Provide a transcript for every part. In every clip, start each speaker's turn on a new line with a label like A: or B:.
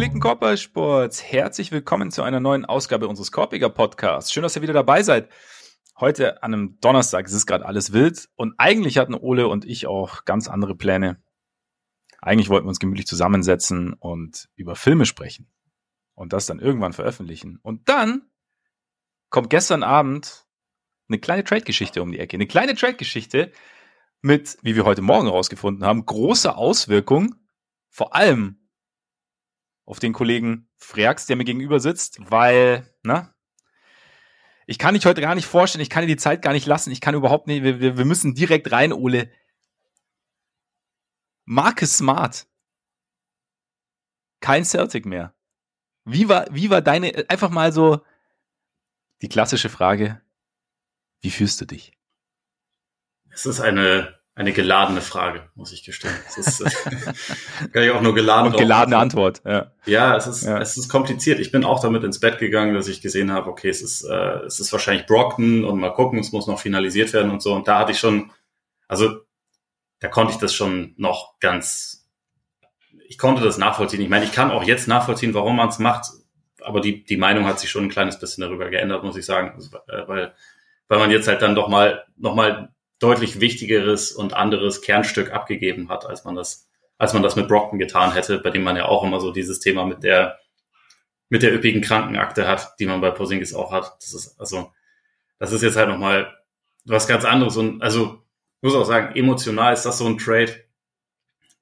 A: Gepflegten Korbballsports, herzlich willkommen zu einer neuen Ausgabe unseres Korbiger Podcasts. Schön, dass ihr wieder dabei seid. Heute an einem Donnerstag, es ist gerade alles wild und eigentlich hatten Ole und ich auch ganz andere Pläne. Eigentlich wollten wir uns gemütlich zusammensetzen und über Filme sprechen und das dann irgendwann veröffentlichen. Und dann kommt gestern Abend eine kleine Trade-Geschichte um die Ecke. Eine kleine Trade-Geschichte mit, wie wir heute Morgen herausgefunden haben, großer Auswirkung, vor allem auf den Kollegen Freax, der mir gegenüber sitzt, weil, ne, ich kann dich heute gar nicht vorstellen, ich kann dir die Zeit gar nicht lassen, ich kann überhaupt nicht, wir, wir müssen direkt rein, Ole. Marcus Smart. Kein Celtic mehr. Wie war, wie war deine, einfach mal so die klassische Frage, wie fühlst du dich?
B: Es ist eine eine geladene Frage, muss ich gestehen. Es ist, äh, kann ich auch nur geladen.
A: Und geladene Antwort, ja.
B: Ja, es ist, ja. es ist kompliziert. Ich bin auch damit ins Bett gegangen, dass ich gesehen habe, okay, es ist, äh, es ist wahrscheinlich Brockton und mal gucken, es muss noch finalisiert werden und so. Und da hatte ich schon, also da konnte ich das schon noch ganz, ich konnte das nachvollziehen. Ich meine, ich kann auch jetzt nachvollziehen, warum man es macht, aber die, die Meinung hat sich schon ein kleines bisschen darüber geändert, muss ich sagen, also, äh, weil, weil man jetzt halt dann doch mal, noch mal deutlich wichtigeres und anderes Kernstück abgegeben hat, als man das, als man das mit Brockton getan hätte, bei dem man ja auch immer so dieses Thema mit der, mit der üppigen Krankenakte hat, die man bei Porzingis auch hat. Das ist, also, das ist jetzt halt nochmal was ganz anderes und, also, muss auch sagen, emotional ist das so ein Trade.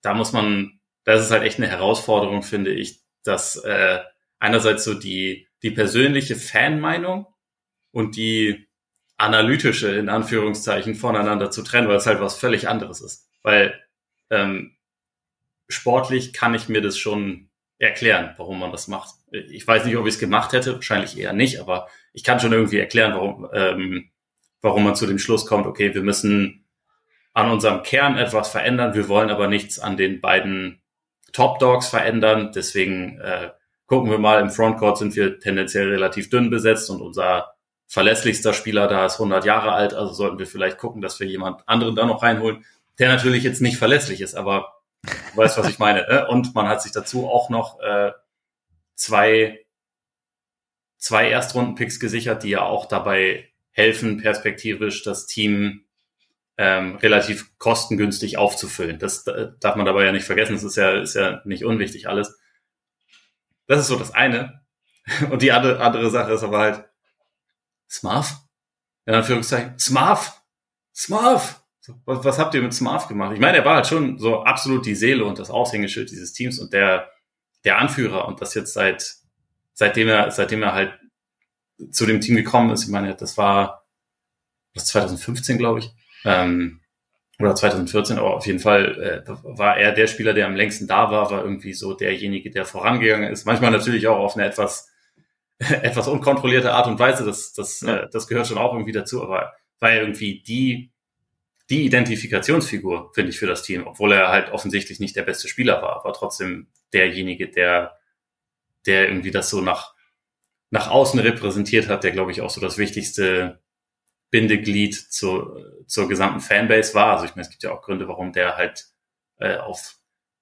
B: Da muss man, das ist halt echt eine Herausforderung, finde ich, dass äh, einerseits so die, die persönliche Fanmeinung und die analytische, in Anführungszeichen, voneinander zu trennen, weil es halt was völlig anderes ist. Weil ähm, sportlich kann ich mir das schon erklären, warum man das macht. Ich weiß nicht, ob ich es gemacht hätte, wahrscheinlich eher nicht, aber ich kann schon irgendwie erklären, warum, ähm, warum man zu dem Schluss kommt, okay, wir müssen an unserem Kern etwas verändern, wir wollen aber nichts an den beiden Top Dogs verändern, deswegen äh, gucken wir mal, im Frontcourt sind wir tendenziell relativ dünn besetzt und unser verlässlichster Spieler da ist 100 Jahre alt, also sollten wir vielleicht gucken, dass wir jemand anderen da noch reinholen, der natürlich jetzt nicht verlässlich ist, aber du weißt, was ich meine. Ne? Und man hat sich dazu auch noch äh, zwei, zwei Erstrunden-Picks gesichert, die ja auch dabei helfen, perspektivisch das Team ähm, relativ kostengünstig aufzufüllen. Das äh, darf man dabei ja nicht vergessen. Das ist ja, ist ja nicht unwichtig alles. Das ist so das eine. Und die andere, andere Sache ist aber halt, Smarf? In Anführungszeichen, Smarf! Smarf! Was, was habt ihr mit Smarf gemacht? Ich meine, er war halt schon so absolut die Seele und das Aushängeschild dieses Teams und der, der Anführer und das jetzt seit, seitdem er, seitdem er halt zu dem Team gekommen ist. Ich meine, das war das 2015, glaube ich. Ähm, oder 2014, aber auf jeden Fall äh, war er der Spieler, der am längsten da war, war irgendwie so derjenige, der vorangegangen ist. Manchmal natürlich auch auf eine etwas etwas unkontrollierte Art und Weise, das, das, ja. äh, das gehört schon auch irgendwie dazu, aber war ja irgendwie die, die Identifikationsfigur, finde ich, für das Team, obwohl er halt offensichtlich nicht der beste Spieler war, aber trotzdem derjenige, der, der irgendwie das so nach, nach außen repräsentiert hat, der, glaube ich, auch so das wichtigste Bindeglied zur, zur gesamten Fanbase war. Also ich meine, es gibt ja auch Gründe, warum der halt äh, auf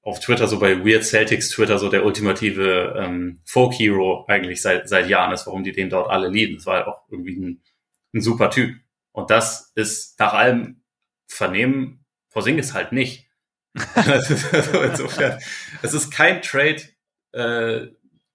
B: auf Twitter, so bei Weird Celtics Twitter, so der ultimative ähm, Folk-Hero eigentlich seit, seit Jahren ist, warum die den dort alle lieben. Das war halt auch irgendwie ein, ein super Typ. Und das ist nach allem Vernehmen Porzingis halt nicht. also insofern, es ist kein Trade, äh,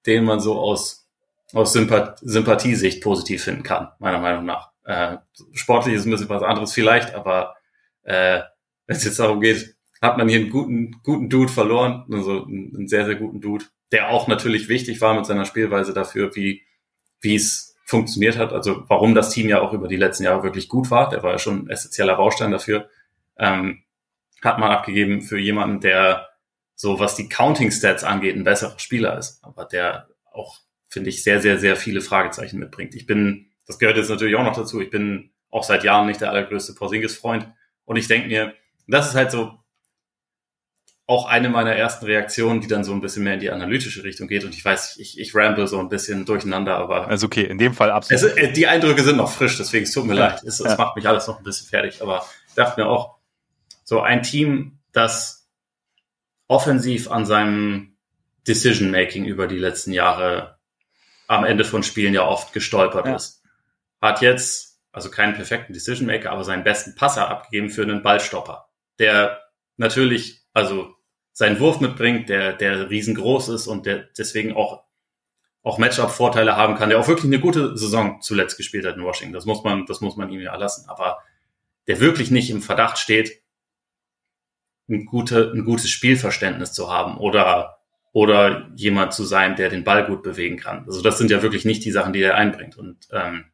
B: den man so aus, aus Sympath Sympathiesicht positiv finden kann, meiner Meinung nach. Äh, sportlich ist ein bisschen was anderes vielleicht, aber äh, wenn es jetzt darum geht, hat man hier einen guten, guten Dude verloren, also einen sehr, sehr guten Dude, der auch natürlich wichtig war mit seiner Spielweise dafür, wie, wie es funktioniert hat, also warum das Team ja auch über die letzten Jahre wirklich gut war, der war ja schon ein essentieller Baustein dafür, ähm, hat man abgegeben für jemanden, der so was die Counting Stats angeht, ein besserer Spieler ist, aber der auch, finde ich, sehr, sehr, sehr viele Fragezeichen mitbringt. Ich bin, das gehört jetzt natürlich auch noch dazu, ich bin auch seit Jahren nicht der allergrößte Porzingis-Freund und ich denke mir, das ist halt so, auch eine meiner ersten Reaktionen, die dann so ein bisschen mehr in die analytische Richtung geht. Und ich weiß, ich, ich ramble so ein bisschen durcheinander, aber.
A: Also okay, in dem Fall absolut.
B: Es, äh, die Eindrücke sind noch frisch, deswegen es tut mir ja. leid. Es, es ja. macht mich alles noch ein bisschen fertig. Aber ich dachte mir auch, so ein Team, das offensiv an seinem Decision-Making über die letzten Jahre am Ende von Spielen ja oft gestolpert ja. ist. Hat jetzt, also keinen perfekten Decision-Maker, aber seinen besten Passer abgegeben für einen Ballstopper, der natürlich, also seinen Wurf mitbringt, der, der riesengroß ist und der deswegen auch, auch Matchup-Vorteile haben kann, der auch wirklich eine gute Saison zuletzt gespielt hat in Washington. Das muss man, das muss man ihm ja lassen. Aber der wirklich nicht im Verdacht steht, ein, gute, ein gutes Spielverständnis zu haben oder, oder jemand zu sein, der den Ball gut bewegen kann. Also das sind ja wirklich nicht die Sachen, die er einbringt. Und ähm,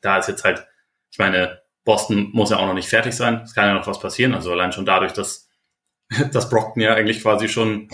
B: da ist jetzt halt, ich meine, Boston muss ja auch noch nicht fertig sein. Es kann ja noch was passieren. Also allein schon dadurch, dass, dass Brockton ja eigentlich quasi schon,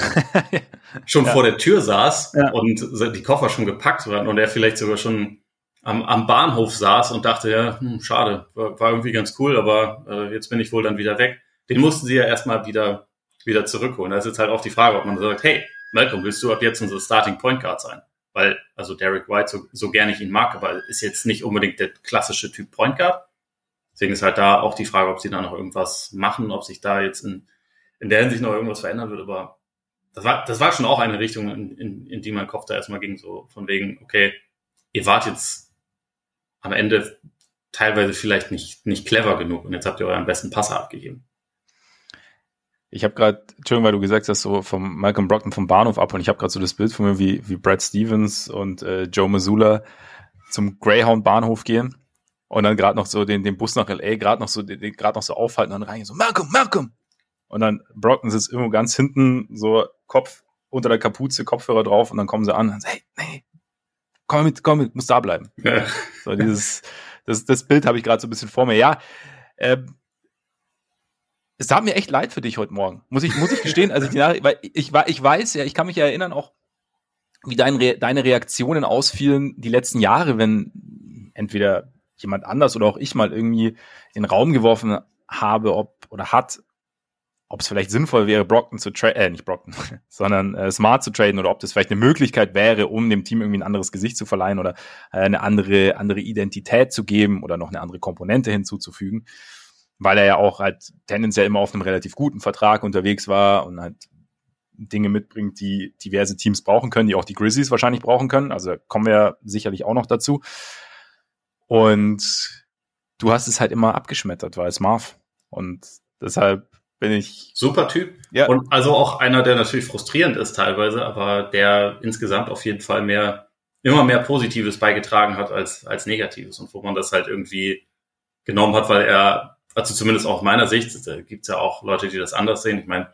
B: schon ja. vor der Tür saß ja. und die Koffer schon gepackt waren und er vielleicht sogar schon am, am Bahnhof saß und dachte, ja, hm, schade, war, war irgendwie ganz cool, aber äh, jetzt bin ich wohl dann wieder weg. Den mussten sie ja erstmal wieder, wieder zurückholen. Da ist jetzt halt auch die Frage, ob man sagt, hey, Malcolm, willst du ab jetzt unser Starting Point Guard sein? Weil, also Derek White, so, so gerne ich ihn mag, aber ist jetzt nicht unbedingt der klassische Typ Point Guard. Deswegen ist halt da auch die Frage, ob sie da noch irgendwas machen, ob sich da jetzt in, in der Hinsicht noch irgendwas verändern wird. Aber das war, das war schon auch eine Richtung, in, in, in die mein Kopf da erstmal ging, so von wegen, okay, ihr wart jetzt am Ende teilweise vielleicht nicht, nicht clever genug und jetzt habt ihr euren besten Passer abgegeben.
A: Ich habe gerade, Entschuldigung, weil du gesagt hast, so vom Malcolm Brockton vom Bahnhof ab und ich habe gerade so das Bild von mir, wie, wie Brad Stevens und äh, Joe Missoula zum Greyhound Bahnhof gehen und dann gerade noch so den, den Bus nach LA gerade noch so noch so aufhalten und dann rein so Malcolm, Malcolm und dann Brockton sitzt irgendwo ganz hinten so Kopf unter der Kapuze, Kopfhörer drauf und dann kommen sie an und sagen, hey, nee, komm mit, komm mit, muss da bleiben. Ja. So dieses, das, das Bild habe ich gerade so ein bisschen vor mir. Ja, äh, es tat mir echt leid für dich heute Morgen. Muss ich, muss ich gestehen, also ich die Nachricht, weil ich, ich weiß ja, ich kann mich ja erinnern auch, wie dein Re deine Reaktionen ausfielen die letzten Jahre, wenn entweder jemand anders oder auch ich mal irgendwie in den Raum geworfen habe, ob oder hat, ob es vielleicht sinnvoll wäre, Brockton zu traden, äh, nicht Brockton, sondern äh, Smart zu traden oder ob das vielleicht eine Möglichkeit wäre, um dem Team irgendwie ein anderes Gesicht zu verleihen oder äh, eine andere, andere Identität zu geben oder noch eine andere Komponente hinzuzufügen, weil er ja auch halt tendenziell immer auf einem relativ guten Vertrag unterwegs war und halt Dinge mitbringt, die diverse Teams brauchen können, die auch die Grizzlies wahrscheinlich brauchen können. Also kommen wir sicherlich auch noch dazu. Und du hast es halt immer abgeschmettert, weil es Marv. Und deshalb bin ich.
B: Super Typ. Ja. Und also auch einer, der natürlich frustrierend ist teilweise, aber der insgesamt auf jeden Fall mehr, immer mehr Positives beigetragen hat als, als Negatives und wo man das halt irgendwie genommen hat, weil er, also zumindest aus meiner Sicht, da gibt's ja auch Leute, die das anders sehen. Ich meine,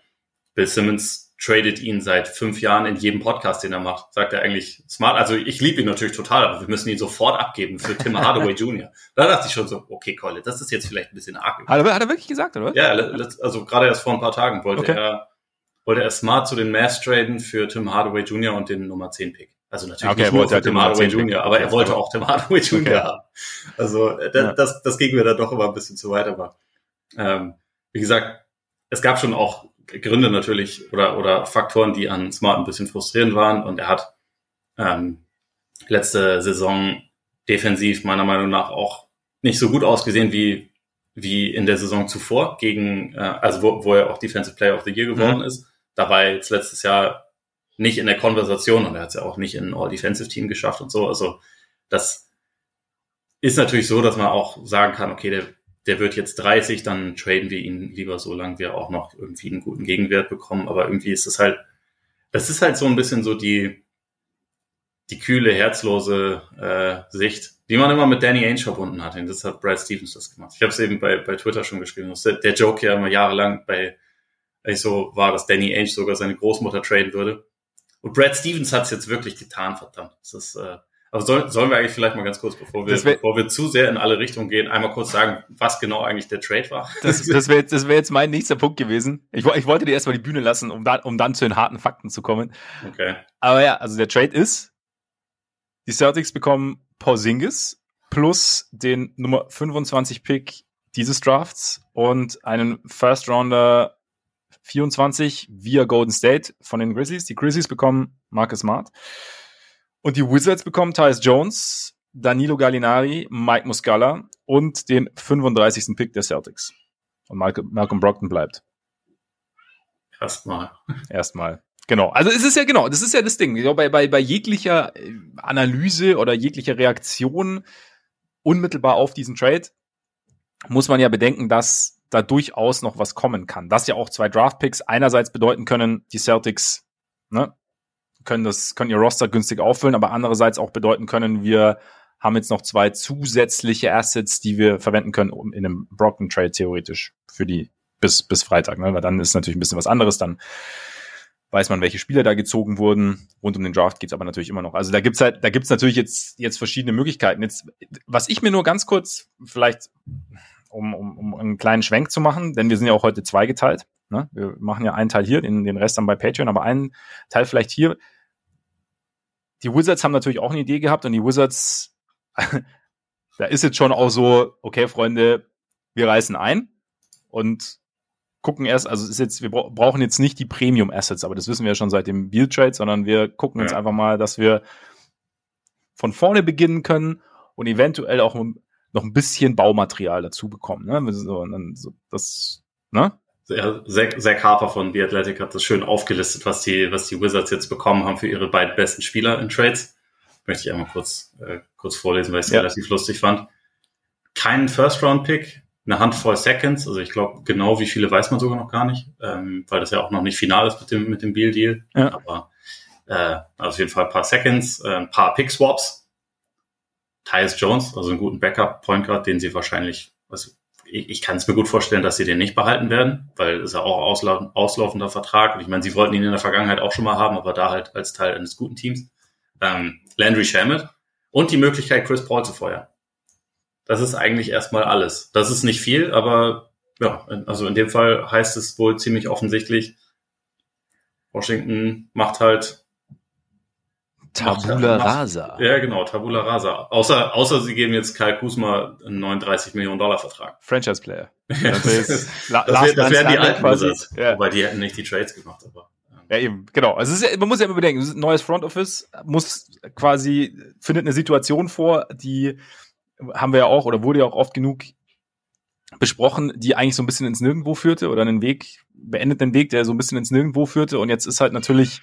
B: Bill Simmons tradet ihn seit fünf Jahren in jedem Podcast, den er macht. Sagt er eigentlich smart. Also ich liebe ihn natürlich total, aber wir müssen ihn sofort abgeben für Tim Hardaway Jr. Da dachte ich schon so, okay, Colin, das ist jetzt vielleicht ein bisschen arg.
A: Hat er, hat er wirklich gesagt, oder?
B: Ja, also gerade erst vor ein paar Tagen wollte okay. er wollte er smart zu den Mavs traden für Tim Hardaway Jr. und den Nummer 10 Pick. Also natürlich okay, nicht nur für Tim Hardaway Jr., aber er wollte auch Tim Hardaway Jr. Okay. haben. Also äh, das, ja. das, das ging mir dann doch immer ein bisschen zu weit, aber ähm, wie gesagt, es gab schon auch Gründe natürlich oder, oder Faktoren, die an Smart ein bisschen frustrierend waren. Und er hat ähm, letzte Saison defensiv meiner Meinung nach auch nicht so gut ausgesehen wie, wie in der Saison zuvor, gegen, äh, also wo, wo er auch Defensive Player of the Year geworden mhm. ist. Da war er jetzt letztes Jahr nicht in der Konversation und er hat es ja auch nicht in All-Defensive Team geschafft und so. Also das ist natürlich so, dass man auch sagen kann, okay, der der wird jetzt 30, dann traden wir ihn lieber so lange wir auch noch irgendwie einen guten Gegenwert bekommen. Aber irgendwie ist es halt, das ist halt so ein bisschen so die, die kühle, herzlose äh, Sicht, die man immer mit Danny Ainge verbunden hat. Und das hat Brad Stevens das gemacht. Ich habe es eben bei, bei Twitter schon geschrieben. Der, der Joke ja immer jahrelang bei ich so war, dass Danny Ainge sogar seine Großmutter traden würde. Und Brad Stevens hat es jetzt wirklich getan, verdammt. Das ist, äh, aber soll, sollen wir eigentlich vielleicht mal ganz kurz, bevor wir, bevor wir zu sehr in alle Richtungen gehen, einmal kurz sagen, was genau eigentlich der Trade war?
A: Das, das wäre jetzt, wär jetzt mein nächster Punkt gewesen. Ich, ich wollte dir erstmal die Bühne lassen, um, da, um dann zu den harten Fakten zu kommen.
B: Okay.
A: Aber ja, also der Trade ist, die Celtics bekommen Porzingis plus den Nummer 25 Pick dieses Drafts und einen First Rounder 24 via Golden State von den Grizzlies. Die Grizzlies bekommen Marcus Smart. Und die Wizards bekommen Tyus Jones, Danilo Gallinari, Mike Muscala und den 35. Pick der Celtics. Und Malcolm, Malcolm Brockton bleibt.
B: Erstmal.
A: Erstmal. Genau. Also es ist ja genau, das ist ja das Ding. Glaube, bei, bei, bei jeglicher äh, Analyse oder jeglicher Reaktion unmittelbar auf diesen Trade muss man ja bedenken, dass da durchaus noch was kommen kann. Dass ja auch zwei Draftpicks einerseits bedeuten können, die Celtics ne, können das, können ihr Roster günstig auffüllen, aber andererseits auch bedeuten können, wir haben jetzt noch zwei zusätzliche Assets, die wir verwenden können, um in einem Brocken Trade theoretisch für die bis, bis Freitag, ne? Weil dann ist natürlich ein bisschen was anderes. Dann weiß man, welche Spieler da gezogen wurden. Rund um den Draft geht's aber natürlich immer noch. Also da gibt's halt, da gibt's natürlich jetzt, jetzt verschiedene Möglichkeiten. Jetzt, was ich mir nur ganz kurz vielleicht, um, um, um einen kleinen Schwenk zu machen, denn wir sind ja auch heute zweigeteilt. Ne? Wir machen ja einen Teil hier, den, den Rest dann bei Patreon, aber einen Teil vielleicht hier. Die Wizards haben natürlich auch eine Idee gehabt und die Wizards, da ist jetzt schon auch so, okay, Freunde, wir reißen ein und gucken erst, also ist jetzt, wir brauchen jetzt nicht die Premium Assets, aber das wissen wir ja schon seit dem Build Trade, sondern wir gucken ja. jetzt einfach mal, dass wir von vorne beginnen können und eventuell auch noch ein bisschen Baumaterial dazu bekommen. Ne? So, so, das, ne?
B: Ja, Zach, Zach Harper von The Athletic hat das schön aufgelistet, was die, was die Wizards jetzt bekommen haben für ihre beiden besten Spieler in Trades. Möchte ich einmal kurz, äh, kurz vorlesen, weil ich es ja. relativ lustig fand. Keinen First-Round-Pick, eine Handvoll Seconds, also ich glaube, genau wie viele weiß man sogar noch gar nicht, ähm, weil das ja auch noch nicht final ist mit dem, mit dem Deal-Deal. Ja. Aber äh, also auf jeden Fall ein paar Seconds, äh, ein paar Pick-Swaps. Tyus Jones, also einen guten Backup-Point Guard, den sie wahrscheinlich, also ich, ich kann es mir gut vorstellen, dass sie den nicht behalten werden, weil es ja auch ausla auslaufender Vertrag. Und ich meine, sie wollten ihn in der Vergangenheit auch schon mal haben, aber da halt als Teil eines guten Teams. Ähm, Landry Shamet und die Möglichkeit, Chris Paul zu feuern. Das ist eigentlich erstmal alles. Das ist nicht viel, aber ja, also in dem Fall heißt es wohl ziemlich offensichtlich, Washington macht halt
A: Tabula Rasa.
B: Ja, genau, Tabula Rasa. Außer, außer sie geben jetzt Kyle Kuzma einen 39 Millionen Dollar Vertrag.
A: Franchise Player.
B: das, das, wär, das wären die alten quasi. Ja. Wobei die hätten nicht die Trades gemacht, aber.
A: Ja, eben, genau. Also es ist ja, man muss ja immer bedenken, ein neues Front Office muss quasi, findet eine Situation vor, die haben wir ja auch oder wurde ja auch oft genug besprochen, die eigentlich so ein bisschen ins Nirgendwo führte oder einen Weg, beendet den Weg, der so ein bisschen ins Nirgendwo führte. Und jetzt ist halt natürlich,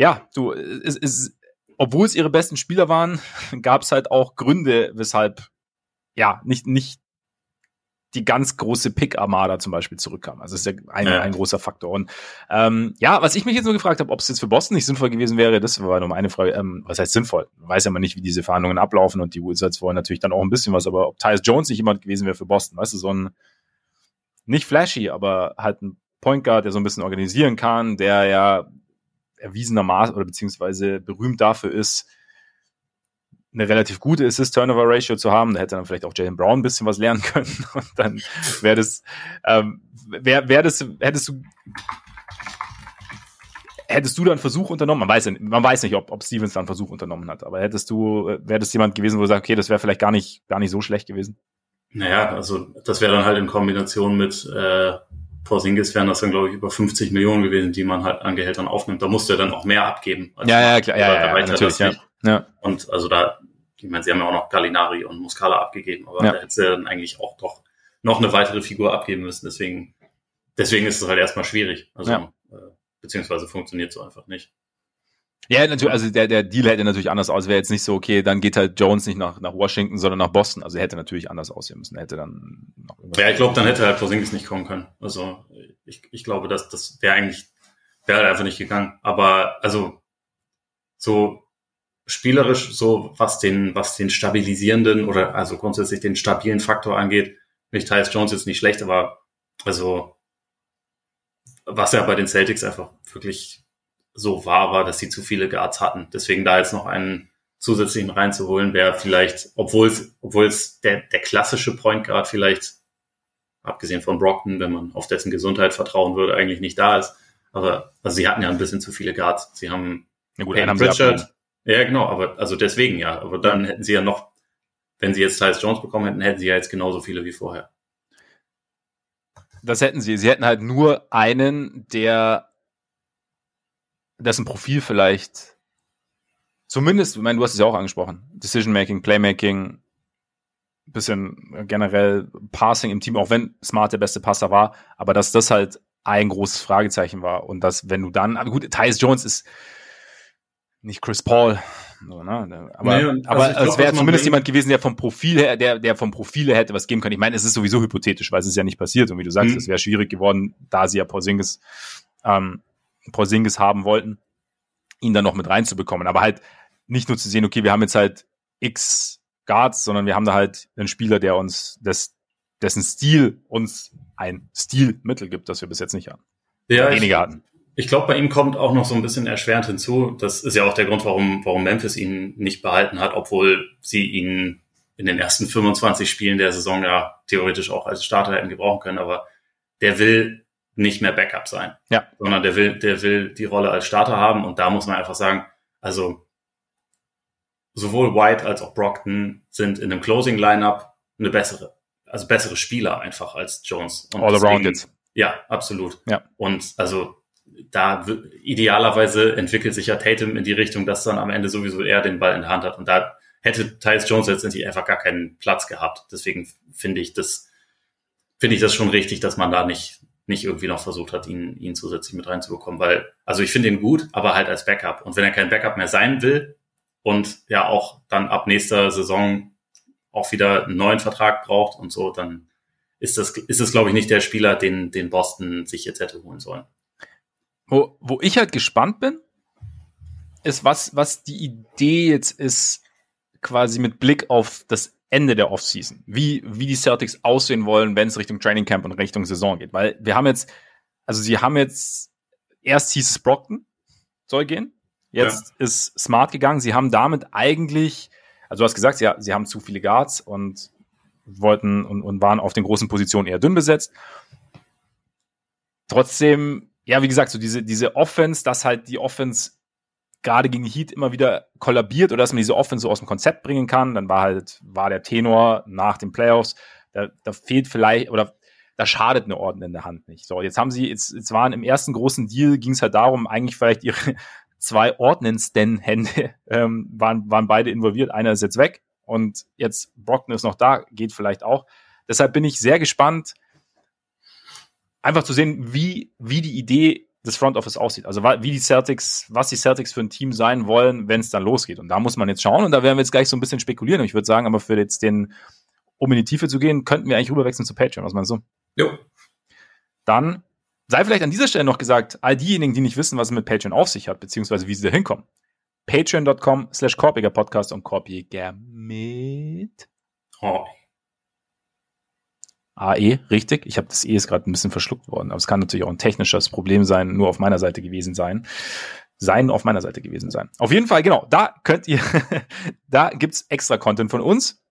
A: ja, du, es ist, obwohl es ihre besten Spieler waren, gab es halt auch Gründe, weshalb ja nicht nicht die ganz große Pick-Armada zum Beispiel zurückkam. Also das ist ja ein, ja. ein großer Faktor. Und ähm, ja, was ich mich jetzt nur gefragt habe, ob es jetzt für Boston nicht sinnvoll gewesen wäre, das war nur meine Frage. Ähm, was heißt sinnvoll? Man weiß ja mal nicht, wie diese Verhandlungen ablaufen und die Wizards wollen natürlich dann auch ein bisschen was, aber ob Tyus Jones nicht jemand gewesen wäre für Boston, weißt du, so ein nicht flashy, aber halt ein Point Guard, der so ein bisschen organisieren kann, der ja erwiesenermaßen oder beziehungsweise berühmt dafür ist, eine relativ gute Assist-Turnover-Ratio zu haben. Da hätte dann vielleicht auch Jalen Brown ein bisschen was lernen können. Und dann wäre das, ähm, wär, wär das, hättest du, hättest du dann Versuch unternommen? Man weiß, man weiß nicht, ob, ob Stevens dann Versuch unternommen hat, aber hättest du, wäre das jemand gewesen, wo du sagst, okay, das wäre vielleicht gar nicht, gar nicht so schlecht gewesen?
B: Naja, also das wäre dann halt in Kombination mit äh, Porzingis wären das dann, glaube ich, über 50 Millionen gewesen, die man halt an Gehältern aufnimmt. Da musst du ja dann auch mehr abgeben.
A: ja, ja, klar, ja, ja, ja natürlich, ja.
B: ja. Und also da, ich meine, sie haben ja auch noch Gallinari und Muscala abgegeben, aber ja. da hätte sie dann eigentlich auch doch noch eine weitere Figur abgeben müssen. Deswegen, deswegen ist es halt erstmal schwierig. Also, ja. äh, beziehungsweise funktioniert so einfach nicht.
A: Ja, natürlich, also der, der Deal hätte natürlich anders aus. Wäre jetzt nicht so, okay, dann geht halt Jones nicht nach, nach Washington, sondern nach Boston. Also er hätte natürlich anders aussehen müssen. Er hätte dann
B: noch Ja, ich glaube, dann hätte halt Porzingis nicht kommen können. Also ich, ich glaube, dass das wäre eigentlich, wäre halt einfach nicht gegangen. Aber also so spielerisch, so was den, was den stabilisierenden oder also grundsätzlich den stabilen Faktor angeht, nicht Tyus Jones jetzt nicht schlecht, aber also was ja bei den Celtics einfach wirklich so war, war, dass sie zu viele Guards hatten. Deswegen da jetzt noch einen zusätzlichen reinzuholen, wäre vielleicht, obwohl es, obwohl es der, der klassische Point Guard vielleicht, abgesehen von Brockton, wenn man auf dessen Gesundheit vertrauen würde, eigentlich nicht da ist. Aber also sie hatten ja ein bisschen zu viele Guards. Sie haben
A: ja gut, Pritchard.
B: Ja, genau, aber also deswegen ja. Aber dann hätten sie ja noch, wenn sie jetzt Tyus Jones bekommen hätten, hätten sie ja jetzt genauso viele wie vorher.
A: Das hätten sie. Sie hätten halt nur einen, der dessen Profil vielleicht zumindest, ich meine, du hast es ja auch angesprochen, Decision Making, Playmaking, bisschen generell Passing im Team, auch wenn Smart der beste Passer war, aber dass das halt ein großes Fragezeichen war. Und dass, wenn du dann, aber gut, Tyus Jones ist nicht Chris Paul, so, ne? Aber, nee, also aber glaub, es wäre zumindest jemand gewesen, der vom Profil her, der, der vom Profil her hätte was geben können. Ich meine, es ist sowieso hypothetisch, weil es ist ja nicht passiert. Und wie du sagst, mhm. es wäre schwierig geworden, da sie ja Porzingis, ähm, Porzingis haben wollten, ihn dann noch mit reinzubekommen. Aber halt nicht nur zu sehen, okay, wir haben jetzt halt X Guards, sondern wir haben da halt einen Spieler, der uns das, dessen Stil uns ein Stilmittel gibt, das wir bis jetzt nicht hatten.
B: Ja, weniger hatten. Ich glaube, bei ihm kommt auch noch so ein bisschen erschwerend hinzu. Das ist ja auch der Grund, warum, warum Memphis ihn nicht behalten hat, obwohl sie ihn in den ersten 25 Spielen der Saison ja theoretisch auch als Starter hätten gebrauchen können. Aber der will nicht mehr Backup sein,
A: ja.
B: sondern der will, der will die Rolle als Starter haben. Und da muss man einfach sagen, also sowohl White als auch Brockton sind in einem Closing Lineup eine bessere, also bessere Spieler einfach als Jones.
A: Und All around it.
B: Ja, absolut.
A: Ja.
B: Und also da idealerweise entwickelt sich ja Tatum in die Richtung, dass dann am Ende sowieso er den Ball in der Hand hat. Und da hätte Tyus Jones letztendlich einfach gar keinen Platz gehabt. Deswegen finde ich das, finde ich das schon richtig, dass man da nicht, nicht irgendwie noch versucht hat, ihn, ihn zusätzlich mit reinzubekommen. Weil, also ich finde ihn gut, aber halt als Backup. Und wenn er kein Backup mehr sein will und ja auch dann ab nächster Saison auch wieder einen neuen Vertrag braucht und so, dann ist das, ist das, glaube ich, nicht der Spieler, den, den Boston sich jetzt hätte holen sollen.
A: Wo, wo ich halt gespannt bin, ist, was, was die Idee jetzt ist, quasi mit Blick auf das Ende der Offseason. Wie, wie die Celtics aussehen wollen, wenn es Richtung Training Camp und Richtung Saison geht. Weil wir haben jetzt, also sie haben jetzt, erst hieß es Brockton, soll gehen. Jetzt ja. ist Smart gegangen. Sie haben damit eigentlich, also du hast gesagt, ja, sie haben zu viele Guards und wollten und, und waren auf den großen Positionen eher dünn besetzt. Trotzdem ja, wie gesagt, so diese, diese Offense, dass halt die Offense gerade gegen Heat immer wieder kollabiert oder dass man diese Offense so aus dem Konzept bringen kann, dann war halt, war der Tenor nach den Playoffs, da, da fehlt vielleicht, oder da schadet eine Ordnung in der Hand nicht. So, jetzt haben sie, jetzt, jetzt waren im ersten großen Deal, ging es halt darum, eigentlich vielleicht ihre zwei ordnendsten Hände ähm, waren, waren beide involviert. Einer ist jetzt weg und jetzt Brockton ist noch da, geht vielleicht auch. Deshalb bin ich sehr gespannt, einfach zu sehen, wie, wie die Idee des Front Office aussieht. Also wie die Celtics, was die Celtics für ein Team sein wollen, wenn es dann losgeht. Und da muss man jetzt schauen und da werden wir jetzt gleich so ein bisschen spekulieren. Ich würde sagen, aber für jetzt den, um in die Tiefe zu gehen, könnten wir eigentlich rüberwechseln zu Patreon. Was meinst du?
B: Jo.
A: Dann sei vielleicht an dieser Stelle noch gesagt, all diejenigen, die nicht wissen, was es mit Patreon auf sich hat, beziehungsweise wie sie da hinkommen. Patreon.com slash Korpiger Podcast und Korpiger mit
B: oh.
A: AE, richtig. Ich habe das E ist gerade ein bisschen verschluckt worden, aber es kann natürlich auch ein technisches Problem sein, nur auf meiner Seite gewesen sein. Sein auf meiner Seite gewesen sein. Auf jeden Fall, genau, da könnt ihr, da gibt's extra Content von uns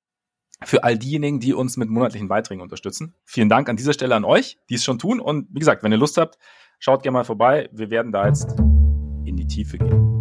A: für all diejenigen, die uns mit monatlichen Beiträgen unterstützen. Vielen Dank an dieser Stelle an euch, die es schon tun. Und wie gesagt, wenn ihr Lust habt, schaut gerne mal vorbei. Wir werden da jetzt in die Tiefe gehen.